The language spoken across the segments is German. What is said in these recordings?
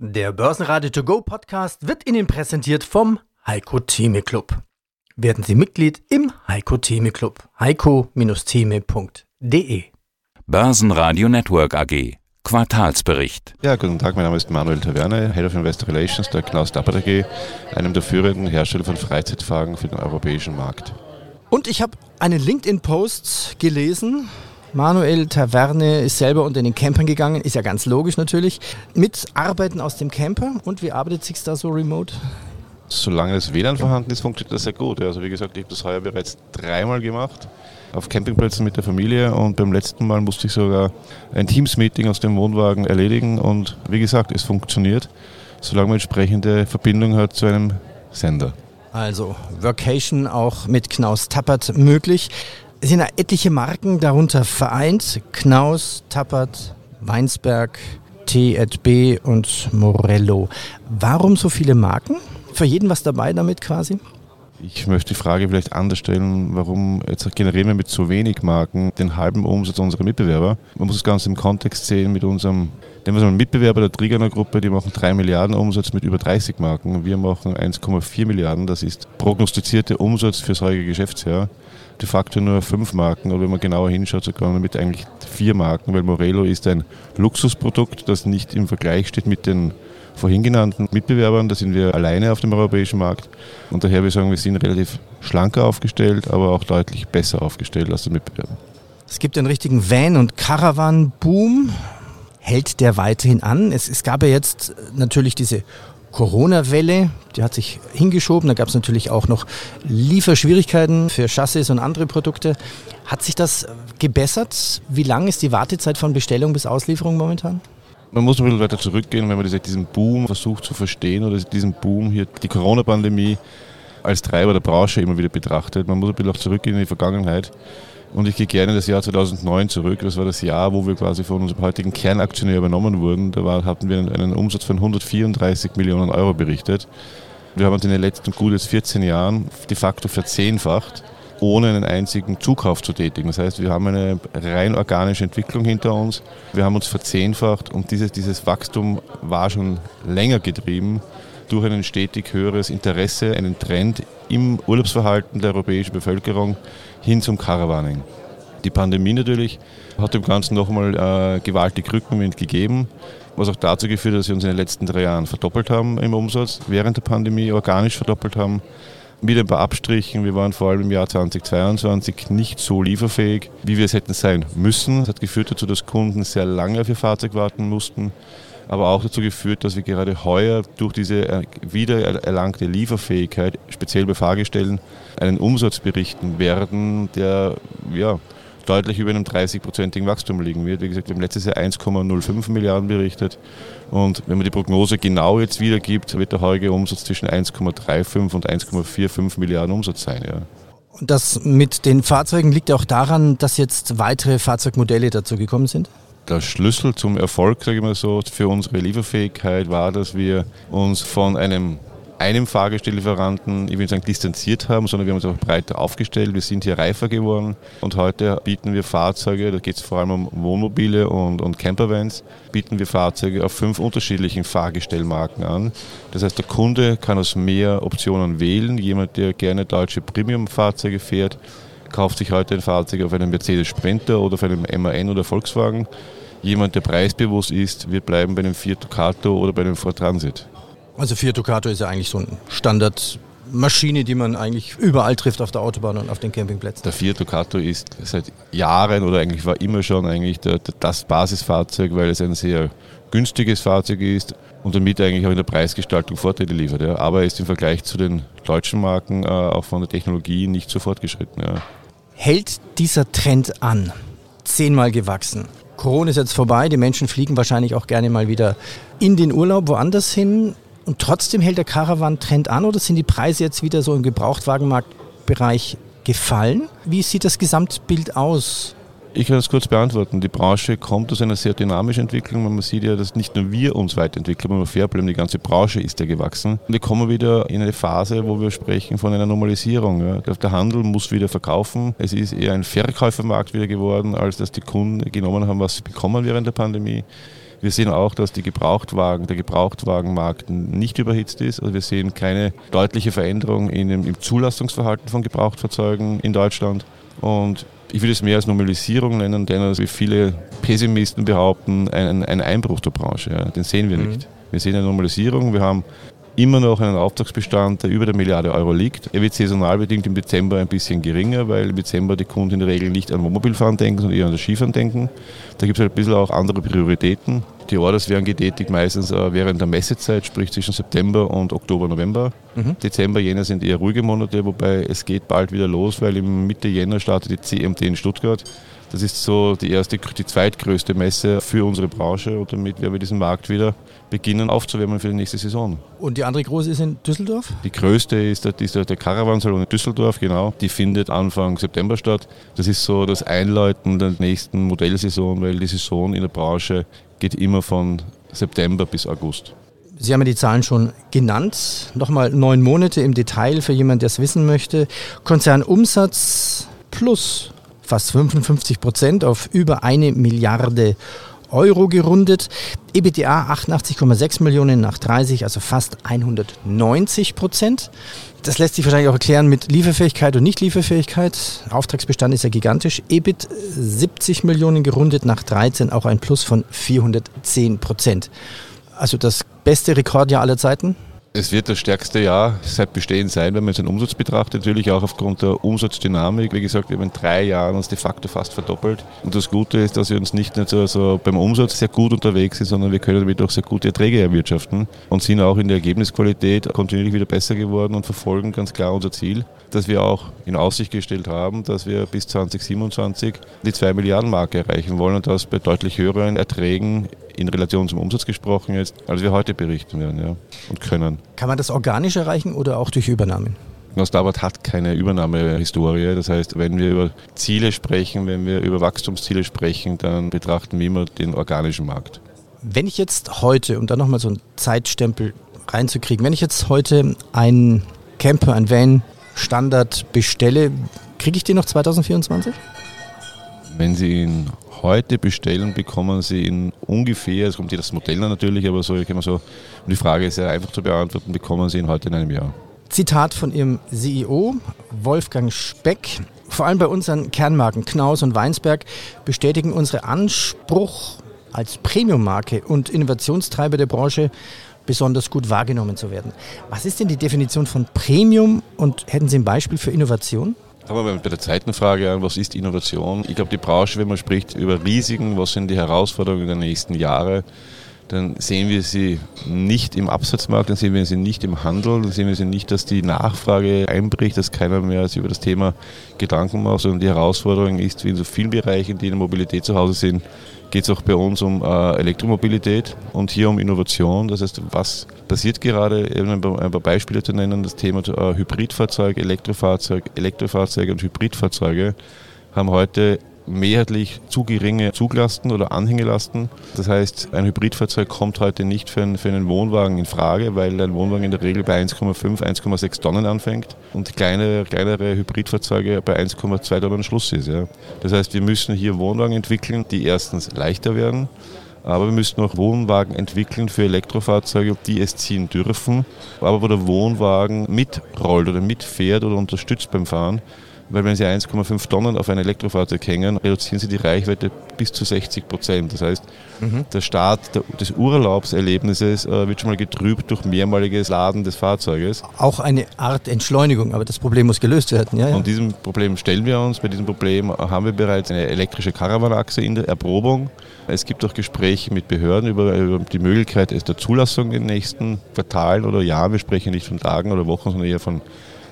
Der Börsenradio To Go Podcast wird Ihnen präsentiert vom Heiko Theme Club. Werden Sie Mitglied im Heiko Theme Club. heiko-theme.de Börsenradio Network AG. Quartalsbericht. Ja, guten Tag, mein Name ist Manuel Taverne, Head of Investor Relations der Knaus Dappert AG, einem der führenden Hersteller von Freizeitwagen für den europäischen Markt. Und ich habe einen LinkedIn-Post gelesen, Manuel Taverne ist selber unter den Campern gegangen, ist ja ganz logisch natürlich. Mit Arbeiten aus dem Camper und wie arbeitet sich da so remote? Solange das WLAN vorhanden ist, funktioniert das sehr gut. Also wie gesagt, ich habe das heuer bereits dreimal gemacht auf Campingplätzen mit der Familie und beim letzten Mal musste ich sogar ein Teams-Meeting aus dem Wohnwagen erledigen und wie gesagt, es funktioniert, solange man entsprechende Verbindung hat zu einem Sender. Also Vacation auch mit Knaus Tappert möglich. Es sind etliche Marken darunter vereint. Knaus, Tappert, Weinsberg, T&B und Morello. Warum so viele Marken? Für jeden was dabei damit quasi? Ich möchte die Frage vielleicht anders stellen, warum jetzt generieren wir mit so wenig Marken den halben Umsatz unserer Mitbewerber? Man muss das Ganze im Kontext sehen mit unserem Nehmen wir mal Mitbewerber der Triggerner Gruppe, die machen 3 Milliarden Umsatz mit über 30 Marken. Wir machen 1,4 Milliarden. Das ist prognostizierte Umsatz für das heutige Geschäftsjahr de facto nur fünf Marken oder wenn man genauer hinschaut, sogar mit eigentlich vier Marken, weil Morello ist ein Luxusprodukt, das nicht im Vergleich steht mit den vorhin genannten Mitbewerbern. Da sind wir alleine auf dem europäischen Markt und daher wir sagen, wir sind relativ schlanker aufgestellt, aber auch deutlich besser aufgestellt als der Mitbewerber. Es gibt einen richtigen Van- und Caravan-Boom. Hält der weiterhin an? Es, es gab ja jetzt natürlich diese Corona-Welle, die hat sich hingeschoben. Da gab es natürlich auch noch Lieferschwierigkeiten für Chassis und andere Produkte. Hat sich das gebessert? Wie lang ist die Wartezeit von Bestellung bis Auslieferung momentan? Man muss ein bisschen weiter zurückgehen, wenn man diesen Boom versucht zu verstehen oder diesen Boom hier, die Corona-Pandemie als Treiber der Branche immer wieder betrachtet. Man muss ein bisschen auch zurückgehen in die Vergangenheit. Und ich gehe gerne in das Jahr 2009 zurück. Das war das Jahr, wo wir quasi von unserem heutigen Kernaktionär übernommen wurden. Da war, hatten wir einen Umsatz von 134 Millionen Euro berichtet. Wir haben uns in den letzten gut 14 Jahren de facto verzehnfacht, ohne einen einzigen Zukauf zu tätigen. Das heißt, wir haben eine rein organische Entwicklung hinter uns. Wir haben uns verzehnfacht und dieses, dieses Wachstum war schon länger getrieben durch ein stetig höheres Interesse, einen Trend im Urlaubsverhalten der europäischen Bevölkerung hin zum Caravaning. Die Pandemie natürlich hat dem Ganzen nochmal äh, gewaltig Rückenwind gegeben, was auch dazu geführt hat, dass wir uns in den letzten drei Jahren verdoppelt haben im Umsatz, während der Pandemie organisch verdoppelt haben. Mit ein paar Abstrichen. Wir waren vor allem im Jahr 2022 nicht so lieferfähig, wie wir es hätten sein müssen. Das hat geführt dazu, dass Kunden sehr lange auf ihr Fahrzeug warten mussten aber auch dazu geführt, dass wir gerade heuer durch diese wiedererlangte Lieferfähigkeit, speziell bei Fahrgestellen, einen Umsatz berichten werden, der ja, deutlich über einem 30-prozentigen Wachstum liegen wird. Wie gesagt, wir haben letztes Jahr 1,05 Milliarden berichtet. Und wenn man die Prognose genau jetzt wiedergibt, wird der heutige Umsatz zwischen 1,35 und 1,45 Milliarden Umsatz sein. Ja. Und das mit den Fahrzeugen liegt auch daran, dass jetzt weitere Fahrzeugmodelle dazu gekommen sind? Der Schlüssel zum Erfolg, sage ich mal so, für unsere Lieferfähigkeit war, dass wir uns von einem einem Fahrgestelllieferanten, ich will sagen, distanziert haben, sondern wir haben uns auch breiter aufgestellt. Wir sind hier reifer geworden und heute bieten wir Fahrzeuge, da geht es vor allem um Wohnmobile und, und Campervans, bieten wir Fahrzeuge auf fünf unterschiedlichen Fahrgestellmarken an. Das heißt, der Kunde kann aus mehr Optionen wählen. Jemand, der gerne deutsche Premium-Fahrzeuge fährt, kauft sich heute ein Fahrzeug auf einem Mercedes Sprinter oder auf einem MAN oder Volkswagen jemand, der preisbewusst ist, wird bleiben bei einem Fiat Ducato oder bei einem Ford Transit. Also Fiat Ducato ist ja eigentlich so ein Standardmaschine, die man eigentlich überall trifft auf der Autobahn und auf den Campingplätzen. Der Fiat Ducato ist seit Jahren oder eigentlich war immer schon eigentlich der, das Basisfahrzeug, weil es ein sehr günstiges Fahrzeug ist und damit eigentlich auch in der Preisgestaltung Vorteile liefert. Ja. Aber er ist im Vergleich zu den deutschen Marken äh, auch von der Technologie nicht so fortgeschritten. Ja. Hält dieser Trend an? Zehnmal gewachsen. Corona ist jetzt vorbei, die Menschen fliegen wahrscheinlich auch gerne mal wieder in den Urlaub woanders hin. Und trotzdem hält der Caravan-Trend an oder sind die Preise jetzt wieder so im Gebrauchtwagenmarktbereich gefallen? Wie sieht das Gesamtbild aus? Ich kann das kurz beantworten. Die Branche kommt aus einer sehr dynamischen Entwicklung. Man sieht ja, dass nicht nur wir uns weiterentwickeln, aber fair bleiben, die ganze Branche ist ja gewachsen. Wir kommen wieder in eine Phase, wo wir sprechen von einer Normalisierung. Der Handel muss wieder verkaufen. Es ist eher ein Verkäufermarkt wieder geworden, als dass die Kunden genommen haben, was sie bekommen während der Pandemie. Wir sehen auch, dass die Gebrauchtwagen, der Gebrauchtwagenmarkt nicht überhitzt ist. Also wir sehen keine deutliche Veränderung in im Zulassungsverhalten von Gebrauchtfahrzeugen in Deutschland. Und ich würde es mehr als Normalisierung nennen, denn als wie viele Pessimisten behaupten, ein, ein Einbruch der Branche. Ja, den sehen wir mhm. nicht. Wir sehen eine Normalisierung. Wir haben immer noch einen Auftragsbestand, der über der Milliarde Euro liegt. Er wird saisonal bedingt im Dezember ein bisschen geringer, weil im Dezember die Kunden in der Regel nicht an Wohnmobilfahren denken, sondern eher an das Skifahren denken. Da gibt es halt ein bisschen auch andere Prioritäten. Die Orders werden getätigt meistens äh, während der Messezeit, sprich zwischen September und Oktober, November. Mhm. Dezember, Jänner sind eher ruhige Monate, wobei es geht bald wieder los, weil im Mitte Jänner startet die CMT in Stuttgart. Das ist so die erste, die zweitgrößte Messe für unsere Branche und damit werden wir diesen Markt wieder beginnen aufzuwärmen für die nächste Saison. Und die andere große ist in Düsseldorf? Die größte ist der, ist der, der Caravansalon in Düsseldorf, genau. Die findet Anfang September statt. Das ist so das Einläuten der nächsten Modellsaison, weil die Saison in der Branche geht immer von September bis August. Sie haben ja die Zahlen schon genannt. Nochmal neun Monate im Detail für jemanden, der es wissen möchte. Konzernumsatz plus fast 55 Prozent auf über eine Milliarde Euro gerundet. EBTA 88,6 Millionen nach 30, also fast 190 Prozent. Das lässt sich wahrscheinlich auch erklären mit Lieferfähigkeit und Nichtlieferfähigkeit. Auftragsbestand ist ja gigantisch. EBIT 70 Millionen gerundet nach 13, auch ein Plus von 410 Prozent. Also das beste Rekordjahr aller Zeiten? Es wird das stärkste Jahr seit Bestehen sein, wenn man jetzt den Umsatz betrachtet. Natürlich auch aufgrund der Umsatzdynamik. Wie gesagt, wir haben in drei Jahren uns de facto fast verdoppelt. Und das Gute ist, dass wir uns nicht nur so, beim Umsatz sehr gut unterwegs sind, sondern wir können damit auch sehr gute Erträge erwirtschaften und sind auch in der Ergebnisqualität kontinuierlich wieder besser geworden und verfolgen ganz klar unser Ziel, dass wir auch in Aussicht gestellt haben, dass wir bis 2027 die 2 Milliarden Marke erreichen wollen und das bei deutlich höheren Erträgen in Relation zum Umsatz gesprochen jetzt, als wir heute berichten werden ja, und können. Kann man das organisch erreichen oder auch durch Übernahmen? Starboard hat keine Übernahmehistorie. Das heißt, wenn wir über Ziele sprechen, wenn wir über Wachstumsziele sprechen, dann betrachten wir immer den organischen Markt. Wenn ich jetzt heute, um da nochmal so einen Zeitstempel reinzukriegen, wenn ich jetzt heute einen Camper, einen Van Standard bestelle, kriege ich den noch 2024? Wenn Sie ihn heute bestellen, bekommen Sie ihn ungefähr, es kommt hier das Modell natürlich, aber so, ich so, und die Frage ist sehr einfach zu beantworten, bekommen Sie ihn heute in einem Jahr. Zitat von Ihrem CEO, Wolfgang Speck. Vor allem bei unseren Kernmarken Knaus und Weinsberg bestätigen unsere Anspruch als Premiummarke und Innovationstreiber der Branche besonders gut wahrgenommen zu werden. Was ist denn die Definition von Premium und hätten Sie ein Beispiel für Innovation? Fangen wir bei der zweiten Frage an, was ist Innovation? Ich glaube, die Branche, wenn man spricht über Risiken, was sind die Herausforderungen der nächsten Jahre, dann sehen wir sie nicht im Absatzmarkt, dann sehen wir sie nicht im Handel, dann sehen wir sie nicht, dass die Nachfrage einbricht, dass keiner mehr sich über das Thema Gedanken macht, sondern die Herausforderung ist, wie in so vielen Bereichen, die in der Mobilität zu Hause sind, geht es auch bei uns um äh, Elektromobilität und hier um Innovation. Das heißt, was passiert gerade, ein paar Beispiele zu nennen, das Thema äh, Hybridfahrzeug, Elektrofahrzeug, Elektrofahrzeuge und Hybridfahrzeuge haben heute mehrheitlich zu geringe Zuglasten oder Anhängelasten. Das heißt, ein Hybridfahrzeug kommt heute nicht für einen, für einen Wohnwagen in Frage, weil ein Wohnwagen in der Regel bei 1,5, 1,6 Tonnen anfängt und kleine, kleinere Hybridfahrzeuge bei 1,2 Tonnen Schluss ist. Ja. Das heißt, wir müssen hier Wohnwagen entwickeln, die erstens leichter werden, aber wir müssen auch Wohnwagen entwickeln für Elektrofahrzeuge, die es ziehen dürfen, aber wo der Wohnwagen mitrollt oder mitfährt oder unterstützt beim Fahren weil wenn Sie 1,5 Tonnen auf ein Elektrofahrzeug hängen, reduzieren Sie die Reichweite bis zu 60 Prozent. Das heißt, mhm. der Start des Urlaubserlebnisses äh, wird schon mal getrübt durch mehrmaliges Laden des Fahrzeuges. Auch eine Art Entschleunigung, aber das Problem muss gelöst werden. Ja, ja. Und diesem Problem stellen wir uns. Bei diesem Problem haben wir bereits eine elektrische Caravanachse in der Erprobung. Es gibt auch Gespräche mit Behörden über, über die Möglichkeit der Zulassung in den nächsten Quartalen oder Jahren. Wir sprechen nicht von Tagen oder Wochen, sondern eher von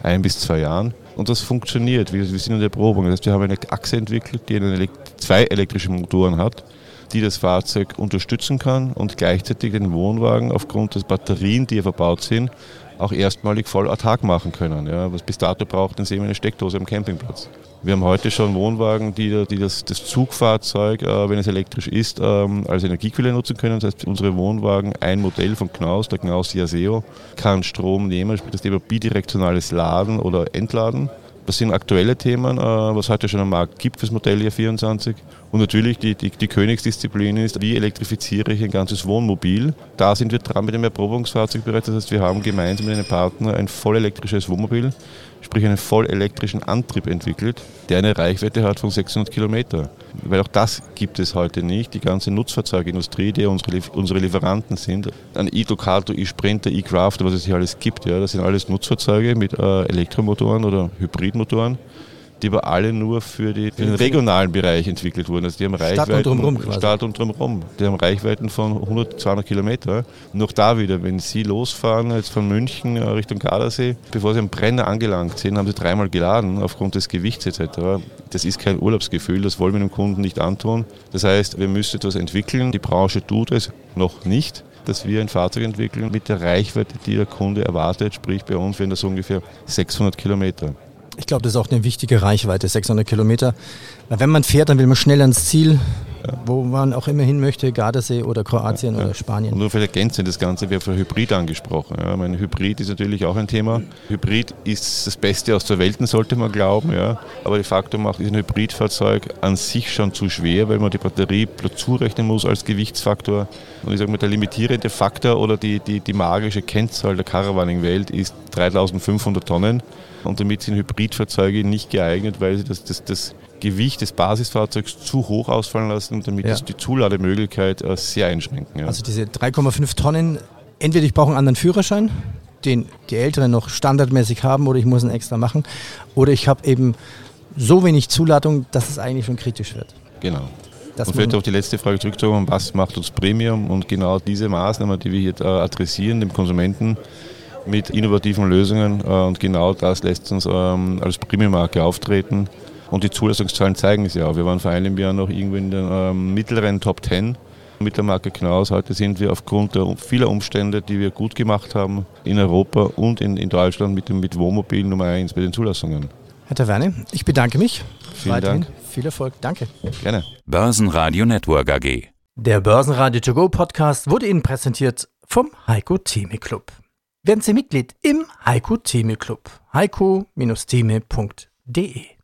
ein bis zwei Jahren. Und das funktioniert. Wir, wir sind in der Probung. Das heißt, wir haben eine Achse entwickelt, die eine, zwei elektrische Motoren hat, die das Fahrzeug unterstützen kann und gleichzeitig den Wohnwagen aufgrund des Batterien, die hier verbaut sind, auch erstmalig voll autark machen können. Ja, was bis dato braucht, dann sehen wir eine Steckdose am Campingplatz. Wir haben heute schon Wohnwagen, die, die das, das, Zugfahrzeug, äh, wenn es elektrisch ist, ähm, als Energiequelle nutzen können. Das heißt, unsere Wohnwagen, ein Modell von Knaus, der Knaus Yaseo, kann Strom nehmen, das Thema bidirektionales Laden oder Entladen. Das sind aktuelle Themen, äh, was heute schon am Markt gibt fürs Modell hier 24. Und natürlich die, die, die, Königsdisziplin ist, wie elektrifiziere ich ein ganzes Wohnmobil. Da sind wir dran mit dem Erprobungsfahrzeug bereits. Das heißt, wir haben gemeinsam mit einem Partner ein voll elektrisches Wohnmobil, sprich einen voll elektrischen Antrieb entwickelt, der eine Reichweite hat von 600 Kilometer. Weil auch das gibt es heute nicht. Die ganze Nutzfahrzeugindustrie, die unsere, unsere Lieferanten sind, ein e-Ducato, e-Sprinter, e-Crafter, was es hier alles gibt, ja, das sind alles Nutzfahrzeuge mit äh, Elektromotoren oder Hybridmotoren die aber alle nur für, die, für den regionalen Bereich entwickelt wurden. Also die haben Reichweiten, Stadt und drumherum. Stadt und drumherum. Die haben Reichweiten von 100, 200 Kilometer. Und auch da wieder, wenn Sie losfahren, jetzt von München äh, Richtung Gardasee, bevor Sie am Brenner angelangt sind, haben Sie dreimal geladen aufgrund des Gewichts etc. Das ist kein Urlaubsgefühl, das wollen wir dem Kunden nicht antun. Das heißt, wir müssen etwas entwickeln. Die Branche tut es noch nicht dass wir ein Fahrzeug entwickeln mit der Reichweite, die der Kunde erwartet, sprich bei uns wären das ungefähr 600 Kilometer. Ich glaube, das ist auch eine wichtige Reichweite, 600 Kilometer. Wenn man fährt, dann will man schnell ans Ziel, ja. wo man auch immer hin möchte, Gardasee oder Kroatien ja, ja. oder Spanien. Und nur für Ergänzung das Ganze, wir haben von Hybrid angesprochen. Ja. Meine, Hybrid ist natürlich auch ein Thema. Hybrid ist das Beste aus der Welt, sollte man glauben. Ja. Aber de facto macht ein Hybridfahrzeug an sich schon zu schwer, weil man die Batterie zurechnen muss als Gewichtsfaktor. Und ich sage mal, der limitierende Faktor oder die, die, die magische Kennzahl der Caravaning-Welt ist 3500 Tonnen. Und damit sind Hybridfahrzeuge nicht geeignet, weil sie das, das, das Gewicht des Basisfahrzeugs zu hoch ausfallen lassen und damit ja. die Zulademöglichkeit äh, sehr einschränken. Ja. Also diese 3,5 Tonnen, entweder ich brauche einen anderen Führerschein, den die Älteren noch standardmäßig haben, oder ich muss einen extra machen, oder ich habe eben so wenig Zuladung, dass es eigentlich schon kritisch wird. Genau. Das und vielleicht auf die letzte Frage zurückzukommen, was macht uns Premium? Und genau diese Maßnahmen, die wir hier äh, adressieren, dem Konsumenten, mit innovativen Lösungen äh, und genau das lässt uns ähm, als Premium-Marke auftreten. Und die Zulassungszahlen zeigen es ja. Wir waren vor einem Jahr noch irgendwo in den ähm, mittleren Top 10 mit der Marke Knaus. Heute sind wir aufgrund der vieler Umstände, die wir gut gemacht haben, in Europa und in, in Deutschland mit dem mit Wohnmobil Nummer 1 bei den Zulassungen. Herr Taverne, ich bedanke mich. Vielen Weiterhin Dank. Viel Erfolg. Danke. Gerne. Börsenradio Network AG. Der Börsenradio To Go Podcast wurde Ihnen präsentiert vom Heiko Theme Club. Werden Sie Mitglied im Heiko Theme Club. heiko-theme.de